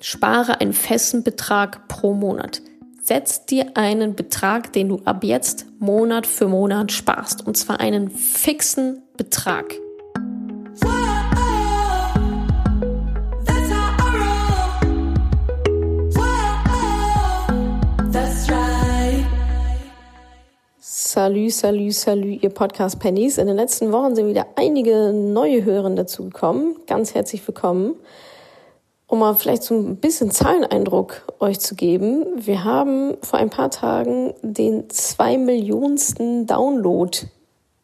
spare einen festen Betrag pro Monat. Setz dir einen Betrag, den du ab jetzt Monat für Monat sparst. Und zwar einen fixen Betrag. Salü, salü, salü, ihr Podcast Pennies. In den letzten Wochen sind wieder einige neue Hörer dazugekommen. Ganz herzlich willkommen. Um mal vielleicht so ein bisschen Zahleneindruck euch zu geben. Wir haben vor ein paar Tagen den zwei Millionensten Download,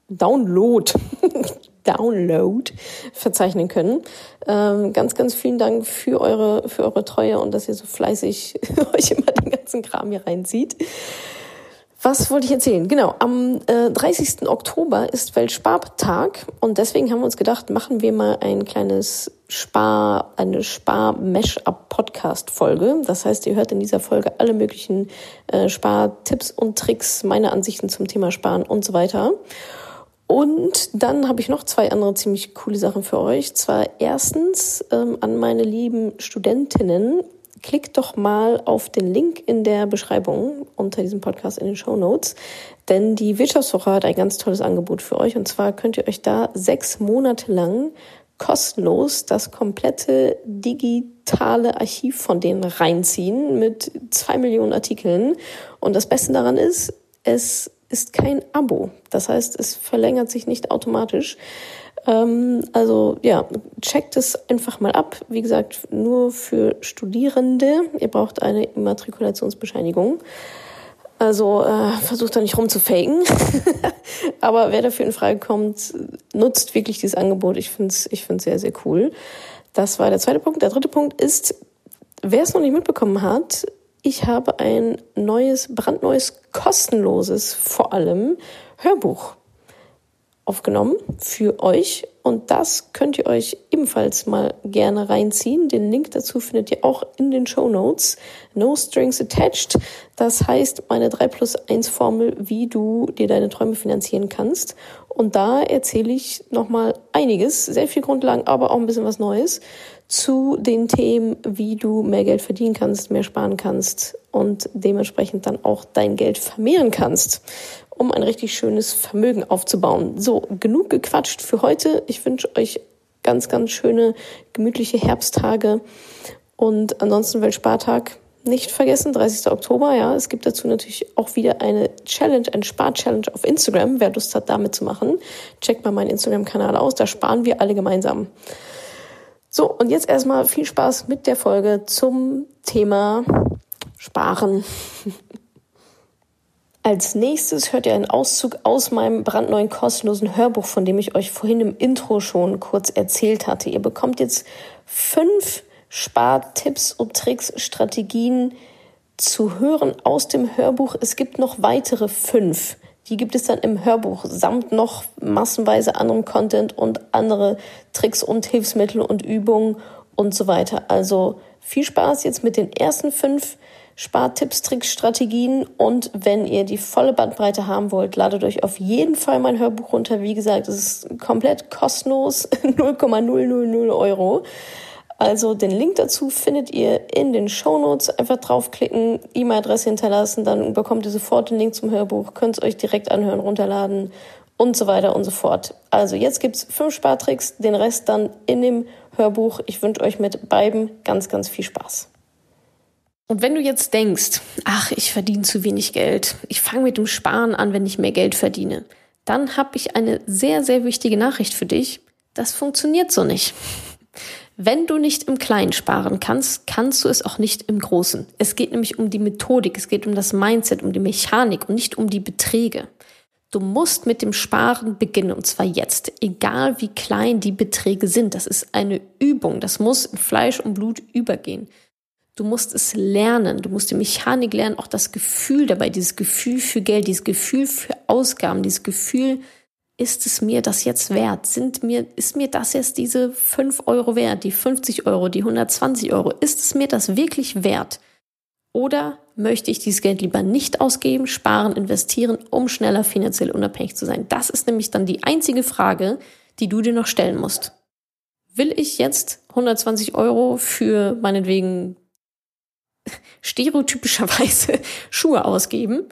Download, Download verzeichnen können. Ähm, ganz, ganz vielen Dank für eure, für eure Treue und dass ihr so fleißig euch immer den ganzen Kram hier reinzieht. Was wollte ich erzählen? Genau, am äh, 30. Oktober ist Weltspartag und deswegen haben wir uns gedacht, machen wir mal ein kleines Spar, eine Spar-Mesh-Up-Podcast-Folge. Das heißt, ihr hört in dieser Folge alle möglichen äh, Spartipps und Tricks, meine Ansichten zum Thema Sparen und so weiter. Und dann habe ich noch zwei andere ziemlich coole Sachen für euch. Zwar erstens ähm, an meine lieben Studentinnen klickt doch mal auf den Link in der Beschreibung unter diesem Podcast in den Show Notes, denn die Wirtschaftswoche hat ein ganz tolles Angebot für euch und zwar könnt ihr euch da sechs Monate lang kostenlos das komplette digitale Archiv von denen reinziehen mit zwei Millionen Artikeln und das Beste daran ist, es ist kein Abo. Das heißt, es verlängert sich nicht automatisch. Ähm, also ja, checkt es einfach mal ab. Wie gesagt, nur für Studierende. Ihr braucht eine Immatrikulationsbescheinigung. Also äh, versucht da nicht rumzufaken. Aber wer dafür in Frage kommt, nutzt wirklich dieses Angebot. Ich finde es ich find's sehr, sehr cool. Das war der zweite Punkt. Der dritte Punkt ist, wer es noch nicht mitbekommen hat, ich habe ein neues, brandneues, kostenloses, vor allem Hörbuch aufgenommen für euch und das könnt ihr euch ebenfalls mal gerne reinziehen. Den Link dazu findet ihr auch in den Show Notes. No Strings Attached. Das heißt, meine 3 plus 1 Formel, wie du dir deine Träume finanzieren kannst. Und da erzähle ich nochmal einiges, sehr viel Grundlagen, aber auch ein bisschen was Neues zu den Themen, wie du mehr Geld verdienen kannst, mehr sparen kannst und dementsprechend dann auch dein Geld vermehren kannst um ein richtig schönes Vermögen aufzubauen. So, genug gequatscht für heute. Ich wünsche euch ganz, ganz schöne, gemütliche Herbsttage und ansonsten Weltspartag nicht vergessen, 30. Oktober, ja. Es gibt dazu natürlich auch wieder eine Challenge, ein Spar-Challenge auf Instagram. Wer Lust hat, damit zu machen, checkt mal meinen Instagram-Kanal aus. Da sparen wir alle gemeinsam. So, und jetzt erstmal viel Spaß mit der Folge zum Thema Sparen. Als nächstes hört ihr einen Auszug aus meinem brandneuen kostenlosen Hörbuch, von dem ich euch vorhin im Intro schon kurz erzählt hatte. Ihr bekommt jetzt fünf Spartipps und Tricks, Strategien zu hören aus dem Hörbuch. Es gibt noch weitere fünf. Die gibt es dann im Hörbuch samt noch massenweise anderem Content und andere Tricks und Hilfsmittel und Übungen und so weiter. Also viel Spaß jetzt mit den ersten fünf Spartipps, Tricks, Strategien und wenn ihr die volle Bandbreite haben wollt, ladet euch auf jeden Fall mein Hörbuch runter. Wie gesagt, es ist komplett kostenlos, 0,000 Euro. Also den Link dazu findet ihr in den Show Notes. Einfach draufklicken, E-Mail-Adresse hinterlassen, dann bekommt ihr sofort den Link zum Hörbuch, könnt es euch direkt anhören, runterladen und so weiter und so fort. Also jetzt gibt's fünf Spartricks, den Rest dann in dem Hörbuch. Ich wünsche euch mit beiden ganz, ganz viel Spaß. Und wenn du jetzt denkst, ach, ich verdiene zu wenig Geld, ich fange mit dem Sparen an, wenn ich mehr Geld verdiene, dann habe ich eine sehr, sehr wichtige Nachricht für dich. Das funktioniert so nicht. Wenn du nicht im Kleinen sparen kannst, kannst du es auch nicht im Großen. Es geht nämlich um die Methodik, es geht um das Mindset, um die Mechanik und nicht um die Beträge. Du musst mit dem Sparen beginnen und zwar jetzt, egal wie klein die Beträge sind. Das ist eine Übung, das muss in Fleisch und Blut übergehen. Du musst es lernen, du musst die Mechanik lernen, auch das Gefühl dabei, dieses Gefühl für Geld, dieses Gefühl für Ausgaben, dieses Gefühl, ist es mir das jetzt wert? Sind mir, ist mir das jetzt diese 5 Euro wert, die 50 Euro, die 120 Euro? Ist es mir das wirklich wert? Oder möchte ich dieses Geld lieber nicht ausgeben, sparen, investieren, um schneller finanziell unabhängig zu sein? Das ist nämlich dann die einzige Frage, die du dir noch stellen musst. Will ich jetzt 120 Euro für meinetwegen stereotypischerweise Schuhe ausgeben?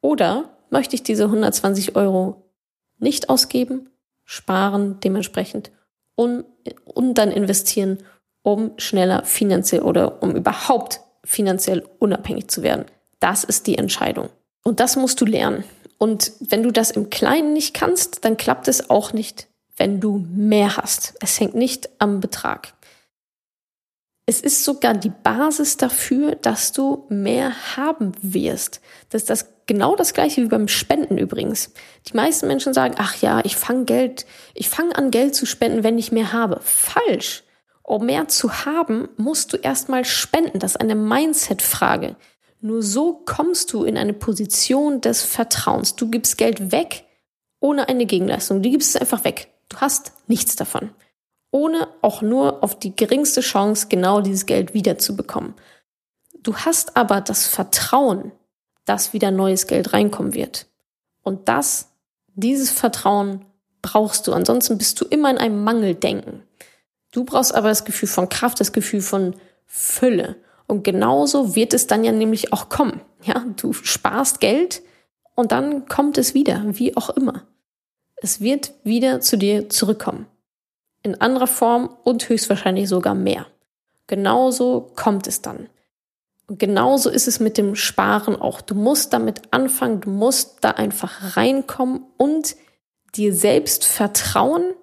Oder möchte ich diese 120 Euro nicht ausgeben, sparen dementsprechend und, und dann investieren, um schneller finanziell oder um überhaupt finanziell unabhängig zu werden? Das ist die Entscheidung. Und das musst du lernen. Und wenn du das im Kleinen nicht kannst, dann klappt es auch nicht, wenn du mehr hast. Es hängt nicht am Betrag. Es ist sogar die Basis dafür, dass du mehr haben wirst. Das ist das genau das gleiche wie beim Spenden übrigens. Die meisten Menschen sagen, ach ja, ich fange Geld, ich fange an Geld zu spenden, wenn ich mehr habe. Falsch. Um mehr zu haben, musst du erstmal spenden. Das ist eine Mindset-Frage. Nur so kommst du in eine Position des Vertrauens. Du gibst Geld weg ohne eine Gegenleistung. Du gibst es einfach weg. Du hast nichts davon ohne auch nur auf die geringste Chance, genau dieses Geld wiederzubekommen. Du hast aber das Vertrauen, dass wieder neues Geld reinkommen wird. Und das, dieses Vertrauen brauchst du. Ansonsten bist du immer in einem Mangeldenken. Du brauchst aber das Gefühl von Kraft, das Gefühl von Fülle. Und genauso wird es dann ja nämlich auch kommen. Ja, du sparst Geld und dann kommt es wieder, wie auch immer. Es wird wieder zu dir zurückkommen in anderer Form und höchstwahrscheinlich sogar mehr. Genauso kommt es dann. Und genauso ist es mit dem Sparen auch. Du musst damit anfangen, du musst da einfach reinkommen und dir selbst vertrauen,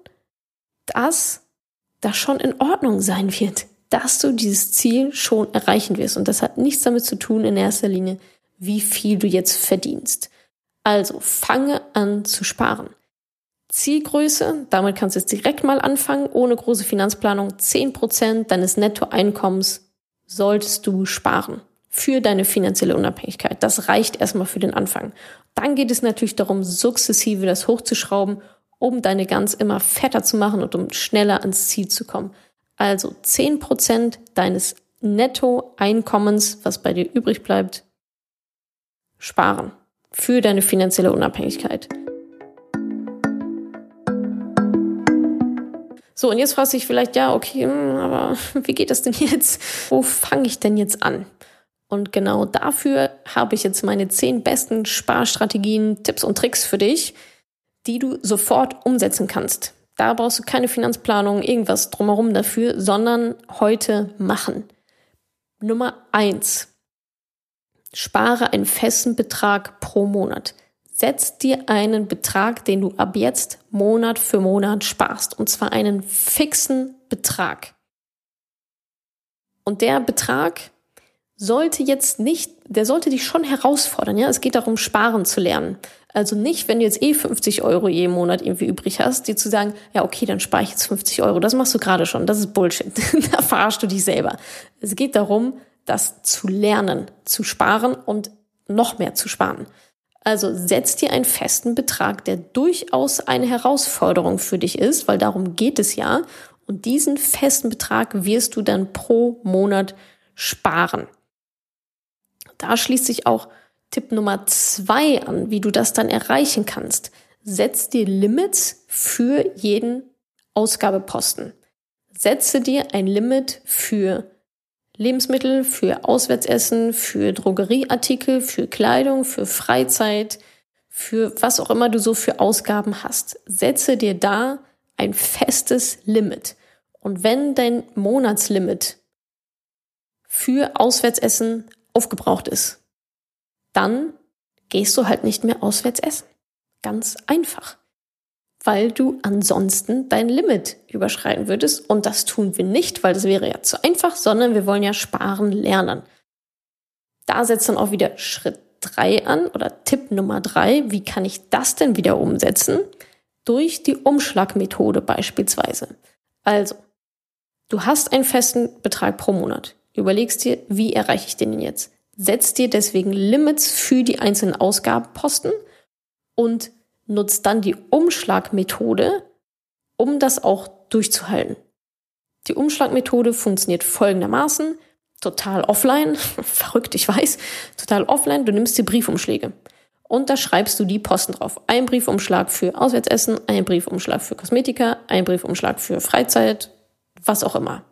dass das schon in Ordnung sein wird, dass du dieses Ziel schon erreichen wirst. Und das hat nichts damit zu tun in erster Linie, wie viel du jetzt verdienst. Also fange an zu sparen. Zielgröße, damit kannst du jetzt direkt mal anfangen, ohne große Finanzplanung, 10% deines Nettoeinkommens solltest du sparen für deine finanzielle Unabhängigkeit. Das reicht erstmal für den Anfang. Dann geht es natürlich darum, sukzessive das hochzuschrauben, um deine Gans immer fetter zu machen und um schneller ans Ziel zu kommen. Also 10% deines Nettoeinkommens, was bei dir übrig bleibt, sparen für deine finanzielle Unabhängigkeit. So, und jetzt fragst du dich vielleicht, ja, okay, hm, aber wie geht das denn jetzt? Wo fange ich denn jetzt an? Und genau dafür habe ich jetzt meine zehn besten Sparstrategien, Tipps und Tricks für dich, die du sofort umsetzen kannst. Da brauchst du keine Finanzplanung, irgendwas drumherum dafür, sondern heute machen. Nummer eins: Spare einen festen Betrag pro Monat. Setz dir einen Betrag, den du ab jetzt Monat für Monat sparst. Und zwar einen fixen Betrag. Und der Betrag sollte jetzt nicht, der sollte dich schon herausfordern. Ja, es geht darum, sparen zu lernen. Also nicht, wenn du jetzt eh 50 Euro jeden Monat irgendwie übrig hast, dir zu sagen, ja, okay, dann spare ich jetzt 50 Euro. Das machst du gerade schon. Das ist Bullshit. da verarschst du dich selber. Es geht darum, das zu lernen, zu sparen und noch mehr zu sparen. Also setz dir einen festen Betrag, der durchaus eine Herausforderung für dich ist, weil darum geht es ja. Und diesen festen Betrag wirst du dann pro Monat sparen. Da schließt sich auch Tipp Nummer zwei an, wie du das dann erreichen kannst. Setz dir Limits für jeden Ausgabeposten. Setze dir ein Limit für Lebensmittel, für Auswärtsessen, für Drogerieartikel, für Kleidung, für Freizeit, für was auch immer du so für Ausgaben hast. Setze dir da ein festes Limit. Und wenn dein Monatslimit für Auswärtsessen aufgebraucht ist, dann gehst du halt nicht mehr auswärts essen. Ganz einfach weil du ansonsten dein Limit überschreiten würdest. Und das tun wir nicht, weil das wäre ja zu einfach, sondern wir wollen ja sparen lernen. Da setzt dann auch wieder Schritt drei an oder Tipp Nummer drei. Wie kann ich das denn wieder umsetzen? Durch die Umschlagmethode beispielsweise. Also, du hast einen festen Betrag pro Monat. Überlegst dir, wie erreiche ich den jetzt? Setzt dir deswegen Limits für die einzelnen Ausgabenposten und nutzt dann die Umschlagmethode, um das auch durchzuhalten. Die Umschlagmethode funktioniert folgendermaßen, total offline, verrückt, ich weiß, total offline, du nimmst die Briefumschläge und da schreibst du die Posten drauf. Ein Briefumschlag für Auswärtsessen, ein Briefumschlag für Kosmetika, ein Briefumschlag für Freizeit, was auch immer.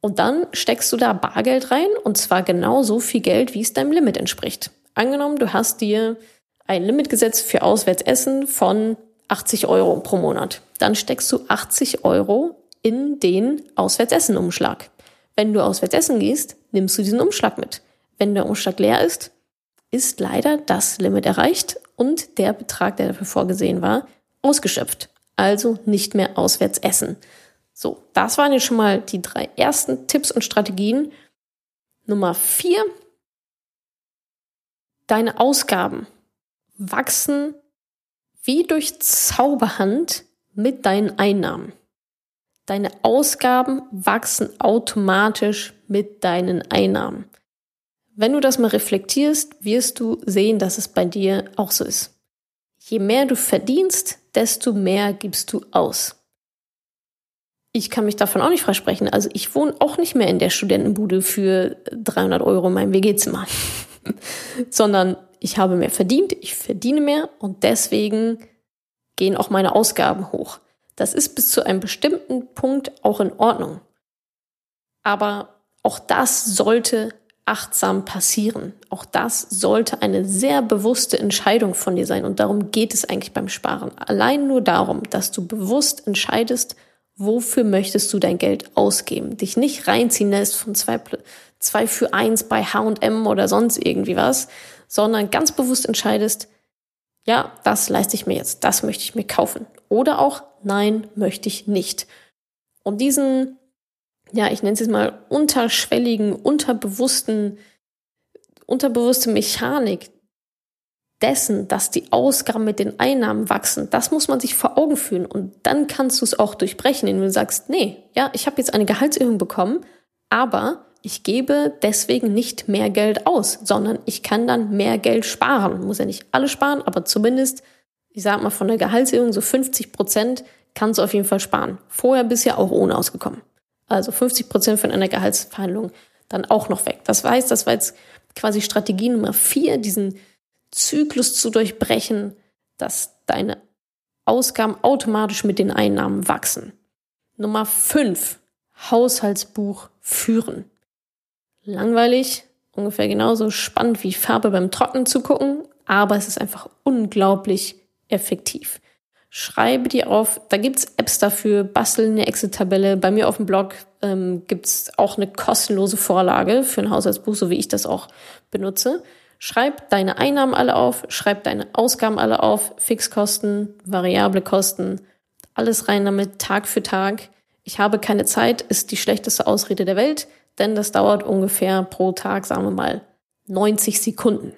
Und dann steckst du da Bargeld rein und zwar genau so viel Geld, wie es deinem Limit entspricht. Angenommen, du hast dir ein Limit gesetzt für Auswärtsessen von 80 Euro pro Monat. Dann steckst du 80 Euro in den Auswärtsessen-Umschlag. Wenn du auswärts essen gehst, nimmst du diesen Umschlag mit. Wenn der Umschlag leer ist, ist leider das Limit erreicht und der Betrag, der dafür vorgesehen war, ausgeschöpft. Also nicht mehr auswärts essen. So, das waren jetzt schon mal die drei ersten Tipps und Strategien. Nummer vier. Deine Ausgaben wachsen wie durch Zauberhand mit deinen Einnahmen. Deine Ausgaben wachsen automatisch mit deinen Einnahmen. Wenn du das mal reflektierst, wirst du sehen, dass es bei dir auch so ist. Je mehr du verdienst, desto mehr gibst du aus. Ich kann mich davon auch nicht freisprechen. Also ich wohne auch nicht mehr in der Studentenbude für 300 Euro in meinem WG-Zimmer, sondern ich habe mehr verdient, ich verdiene mehr und deswegen gehen auch meine Ausgaben hoch. Das ist bis zu einem bestimmten Punkt auch in Ordnung. Aber auch das sollte achtsam passieren. Auch das sollte eine sehr bewusste Entscheidung von dir sein. Und darum geht es eigentlich beim Sparen. Allein nur darum, dass du bewusst entscheidest, wofür möchtest du dein Geld ausgeben. Dich nicht reinziehen lässt von zwei, zwei für eins bei H&M oder sonst irgendwie was, sondern ganz bewusst entscheidest, ja, das leiste ich mir jetzt, das möchte ich mir kaufen. Oder auch, nein, möchte ich nicht. Und diesen, ja, ich nenne es jetzt mal unterschwelligen, unterbewussten, unterbewusste Mechanik dessen, dass die Ausgaben mit den Einnahmen wachsen, das muss man sich vor Augen führen. Und dann kannst du es auch durchbrechen, indem du sagst, nee, ja, ich habe jetzt eine Gehaltserhöhung bekommen, aber ich gebe deswegen nicht mehr Geld aus, sondern ich kann dann mehr Geld sparen. Muss ja nicht alles sparen, aber zumindest, ich sag mal, von der Gehaltserhöhung so 50 Prozent kannst du auf jeden Fall sparen. Vorher bisher auch ohne ausgekommen. Also 50 Prozent von einer Gehaltsverhandlung dann auch noch weg. Das heißt, das war jetzt quasi Strategie Nummer vier, diesen Zyklus zu durchbrechen, dass deine Ausgaben automatisch mit den Einnahmen wachsen. Nummer fünf, Haushaltsbuch führen langweilig, ungefähr genauso spannend wie Farbe beim Trocknen zu gucken, aber es ist einfach unglaublich effektiv. Schreibe dir auf, da gibt's Apps dafür, bastel eine Excel-Tabelle. Bei mir auf dem Blog ähm, gibt's auch eine kostenlose Vorlage für ein Haushaltsbuch, so wie ich das auch benutze. Schreib deine Einnahmen alle auf, schreib deine Ausgaben alle auf, Fixkosten, variable Kosten, alles rein damit, Tag für Tag. Ich habe keine Zeit, ist die schlechteste Ausrede der Welt denn das dauert ungefähr pro Tag, sagen wir mal, 90 Sekunden,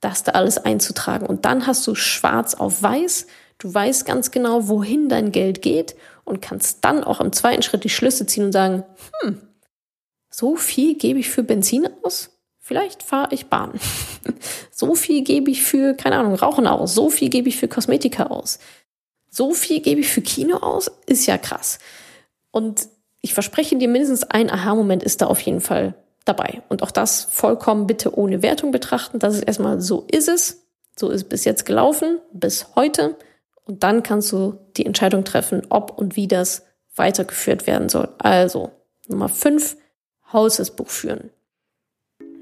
das da alles einzutragen. Und dann hast du schwarz auf weiß, du weißt ganz genau, wohin dein Geld geht und kannst dann auch im zweiten Schritt die Schlüsse ziehen und sagen, hm, so viel gebe ich für Benzin aus? Vielleicht fahre ich Bahn. so viel gebe ich für, keine Ahnung, Rauchen aus. So viel gebe ich für Kosmetika aus. So viel gebe ich für Kino aus. Ist ja krass. Und ich verspreche dir, mindestens ein Aha-Moment ist da auf jeden Fall dabei. Und auch das vollkommen bitte ohne Wertung betrachten. Das ist erstmal so ist es. So ist es bis jetzt gelaufen, bis heute. Und dann kannst du die Entscheidung treffen, ob und wie das weitergeführt werden soll. Also, Nummer fünf, Hausesbuch führen.